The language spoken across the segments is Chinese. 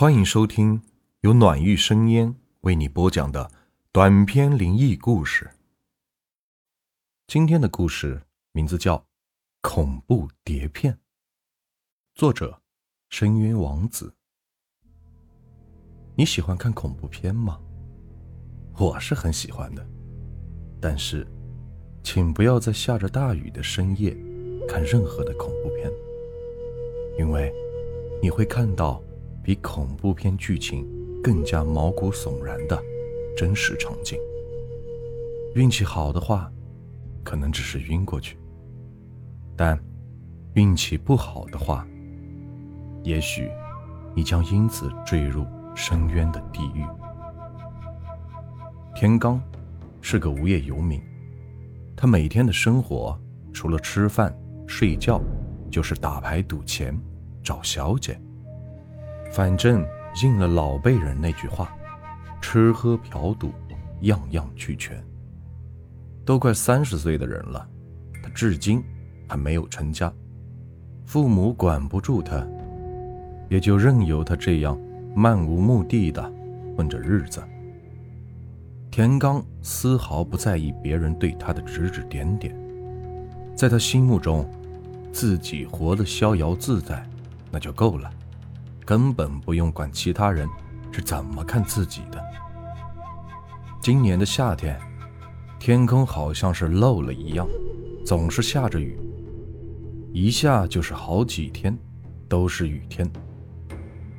欢迎收听由暖玉生烟为你播讲的短篇灵异故事。今天的故事名字叫《恐怖碟片》，作者深渊王子。你喜欢看恐怖片吗？我是很喜欢的，但是，请不要在下着大雨的深夜看任何的恐怖片，因为你会看到。比恐怖片剧情更加毛骨悚然的真实场景。运气好的话，可能只是晕过去；但运气不好的话，也许你将因此坠入深渊的地狱。田刚是个无业游民，他每天的生活除了吃饭睡觉，就是打牌赌钱、找小姐。反正应了老辈人那句话，吃喝嫖赌样样俱全。都快三十岁的人了，他至今还没有成家，父母管不住他，也就任由他这样漫无目的的混着日子。田刚丝毫不在意别人对他的指指点点，在他心目中，自己活得逍遥自在，那就够了。根本不用管其他人是怎么看自己的。今年的夏天，天空好像是漏了一样，总是下着雨，一下就是好几天，都是雨天。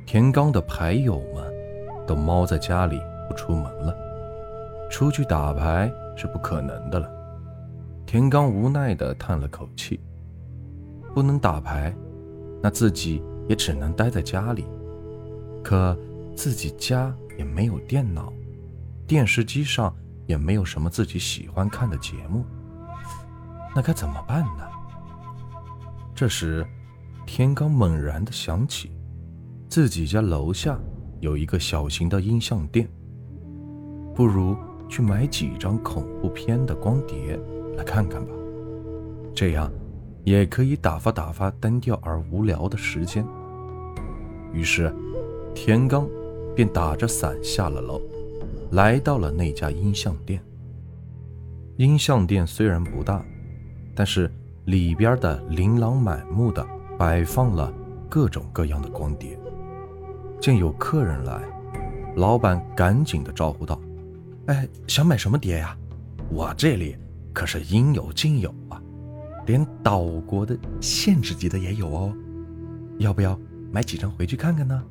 田刚的牌友们都猫在家里不出门了，出去打牌是不可能的了。田刚无奈地叹了口气，不能打牌，那自己。也只能待在家里，可自己家也没有电脑，电视机上也没有什么自己喜欢看的节目，那该怎么办呢？这时，天刚猛然的想起，自己家楼下有一个小型的音像店，不如去买几张恐怖片的光碟来看看吧，这样也可以打发打发单调而无聊的时间。于是，田刚便打着伞下了楼，来到了那家音像店。音像店虽然不大，但是里边的琳琅满目的摆放了各种各样的光碟。见有客人来，老板赶紧的招呼道：“哎，想买什么碟呀？我这里可是应有尽有啊，连岛国的限制级的也有哦，要不要？”买几张回去看看呢？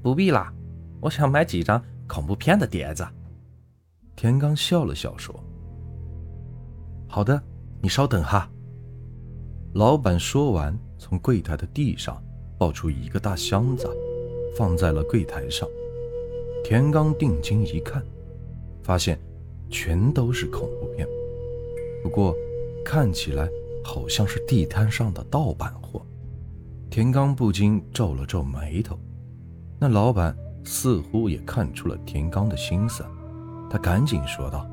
不必啦，我想买几张恐怖片的碟子。田刚笑了笑说：“好的，你稍等哈。”老板说完，从柜台的地上抱出一个大箱子，放在了柜台上。田刚定睛一看，发现全都是恐怖片，不过看起来好像是地摊上的盗版货。田刚不禁皱了皱眉头，那老板似乎也看出了田刚的心思，他赶紧说道：“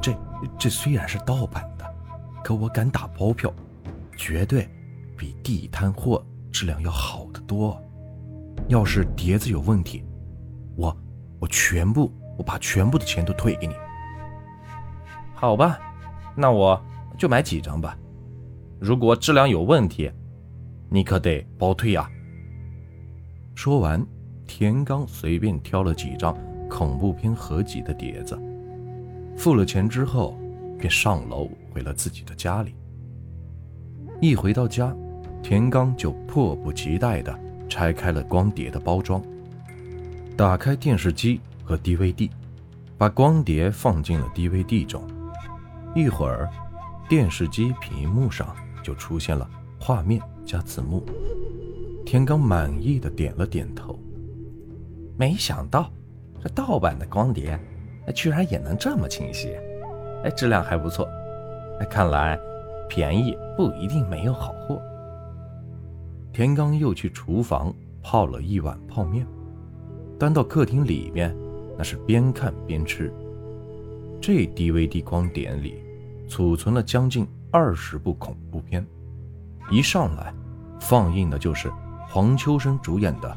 这这虽然是盗版的，可我敢打包票，绝对比地摊货质量要好得多。要是碟子有问题，我我全部我把全部的钱都退给你。好吧，那我就买几张吧。如果质量有问题。”你可得包退啊！说完，田刚随便挑了几张恐怖片合集的碟子，付了钱之后，便上楼回了自己的家里。一回到家，田刚就迫不及待地拆开了光碟的包装，打开电视机和 DVD，把光碟放进了 DVD 中。一会儿，电视机屏幕上就出现了画面。加字幕，田刚满意的点了点头。没想到这盗版的光碟，居然也能这么清晰，哎，质量还不错。哎，看来便宜不一定没有好货。田刚又去厨房泡了一碗泡面，端到客厅里面，那是边看边吃。这 DVD 光碟里储存了将近二十部恐怖片，一上来。放映的就是黄秋生主演的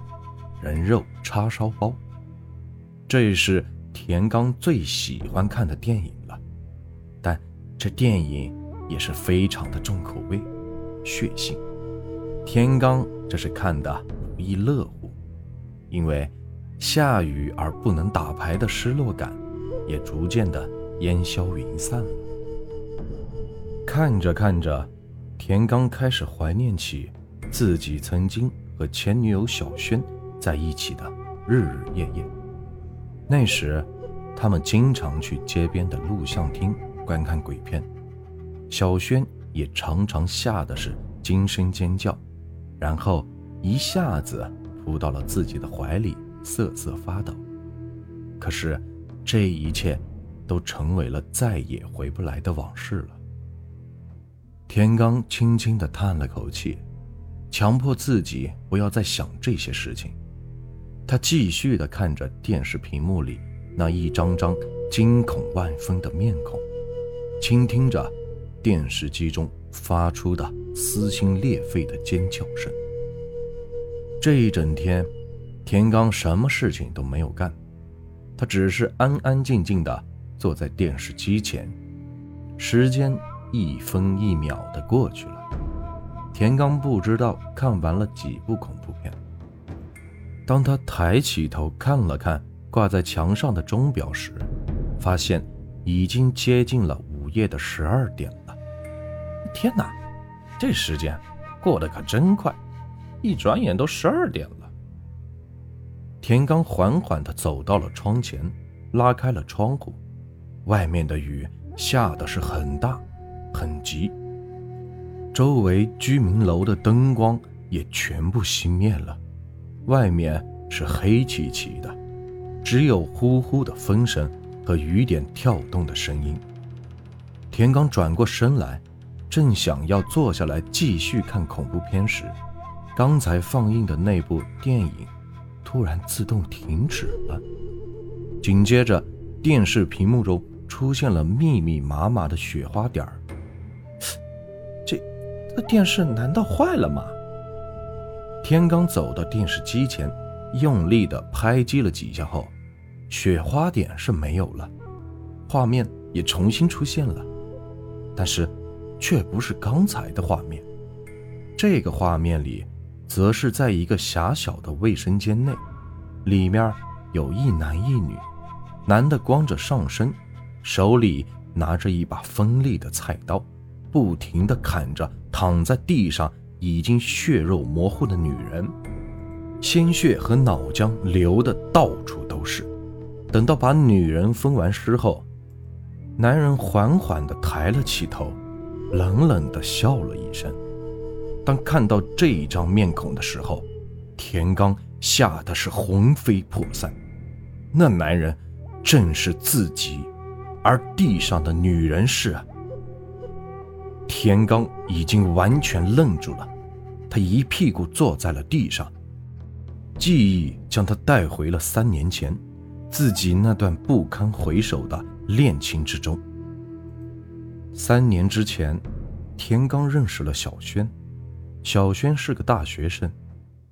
《人肉叉烧包。这是田刚最喜欢看的电影了，但这电影也是非常的重口味、血腥。田刚这是看的不亦乐乎，因为下雨而不能打牌的失落感，也逐渐的烟消云散了。看着看着，田刚开始怀念起自己曾经和前女友小轩在一起的日日夜夜。那时，他们经常去街边的录像厅观看鬼片，小轩也常常吓得是惊声尖叫，然后一下子扑到了自己的怀里，瑟瑟发抖。可是，这一切都成为了再也回不来的往事了。田刚轻轻地叹了口气，强迫自己不要再想这些事情。他继续地看着电视屏幕里那一张张惊恐万分的面孔，倾听着电视机中发出的撕心裂肺的尖叫声。这一整天，田刚什么事情都没有干，他只是安安静静地坐在电视机前。时间一分一秒的过去了，田刚不知道看完了几部恐怖片。当他抬起头看了看挂在墙上的钟表时，发现已经接近了午夜的十二点了。天哪，这时间过得可真快，一转眼都十二点了。田刚缓缓地走到了窗前，拉开了窗户，外面的雨下的是很大，很急。周围居民楼的灯光也全部熄灭了。外面是黑漆漆的，只有呼呼的风声和雨点跳动的声音。田刚转过身来，正想要坐下来继续看恐怖片时，刚才放映的那部电影突然自动停止了。紧接着，电视屏幕中出现了密密麻麻的雪花点儿。这，这电视难道坏了吗？天刚走到电视机前，用力地拍击了几下后，雪花点是没有了，画面也重新出现了，但是却不是刚才的画面。这个画面里，则是在一个狭小的卫生间内，里面有一男一女，男的光着上身，手里拿着一把锋利的菜刀，不停地砍着躺在地上。已经血肉模糊的女人，鲜血和脑浆流的到处都是。等到把女人分完尸后，男人缓缓地抬了起头，冷冷地笑了一声。当看到这一张面孔的时候，田刚吓得是魂飞魄散。那男人正是自己，而地上的女人是……田刚已经完全愣住了。他一屁股坐在了地上，记忆将他带回了三年前，自己那段不堪回首的恋情之中。三年之前，田刚认识了小轩，小轩是个大学生，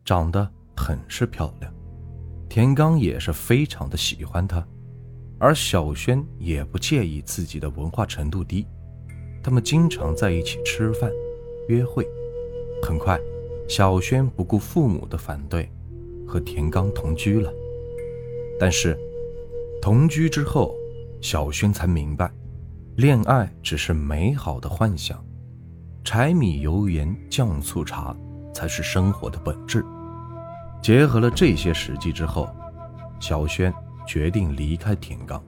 长得很是漂亮，田刚也是非常的喜欢她，而小轩也不介意自己的文化程度低，他们经常在一起吃饭、约会。很快，小轩不顾父母的反对，和田刚同居了。但是，同居之后，小轩才明白，恋爱只是美好的幻想，柴米油盐酱醋茶才是生活的本质。结合了这些实际之后，小轩决定离开田刚。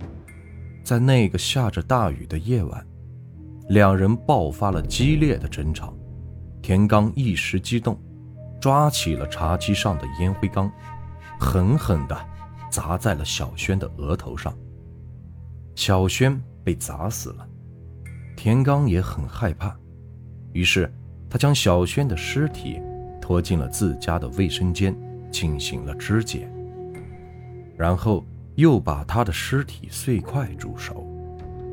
在那个下着大雨的夜晚，两人爆发了激烈的争吵。田刚一时激动，抓起了茶几上的烟灰缸，狠狠地砸在了小轩的额头上。小轩被砸死了，田刚也很害怕，于是他将小轩的尸体拖进了自家的卫生间进行了肢解，然后又把他的尸体碎块煮熟，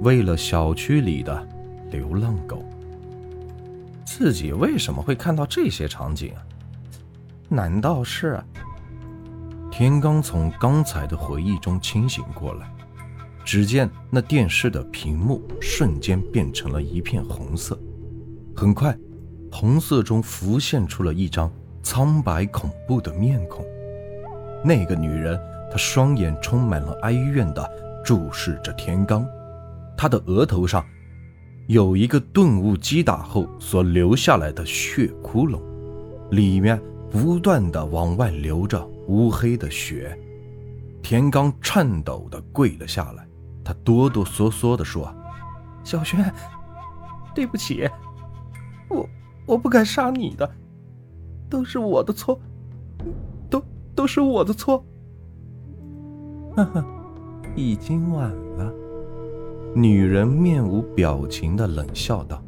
喂了小区里的流浪狗。自己为什么会看到这些场景啊？难道是天刚从刚才的回忆中清醒过来，只见那电视的屏幕瞬间变成了一片红色，很快，红色中浮现出了一张苍白恐怖的面孔。那个女人，她双眼充满了哀怨的注视着天刚，她的额头上有一个钝物击打后所留下来的血窟窿，里面不断的往外流着乌黑的血。田刚颤抖的跪了下来，他哆哆嗦嗦的说：“小轩，对不起，我我不敢杀你的，都是我的错。”都都是我的错。呵呵，已经晚了。女人面无表情的冷笑道：“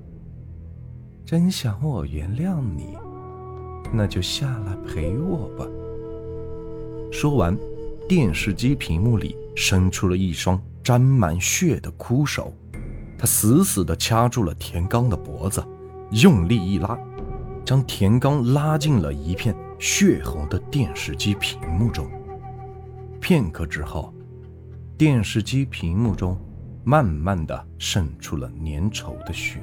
真想我原谅你，那就下来陪我吧。”说完，电视机屏幕里伸出了一双沾满血的枯手，他死死地掐住了田刚的脖子，用力一拉，将田刚拉进了一片。血红的电视机屏幕中，片刻之后，电视机屏幕中慢慢的渗出了粘稠的血。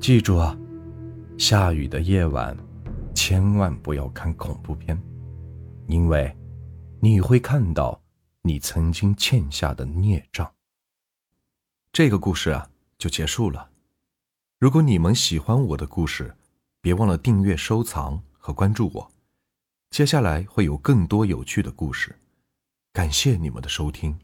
记住啊，下雨的夜晚，千万不要看恐怖片，因为你会看到你曾经欠下的孽障。这个故事啊，就结束了。如果你们喜欢我的故事，别忘了订阅、收藏和关注我，接下来会有更多有趣的故事。感谢你们的收听。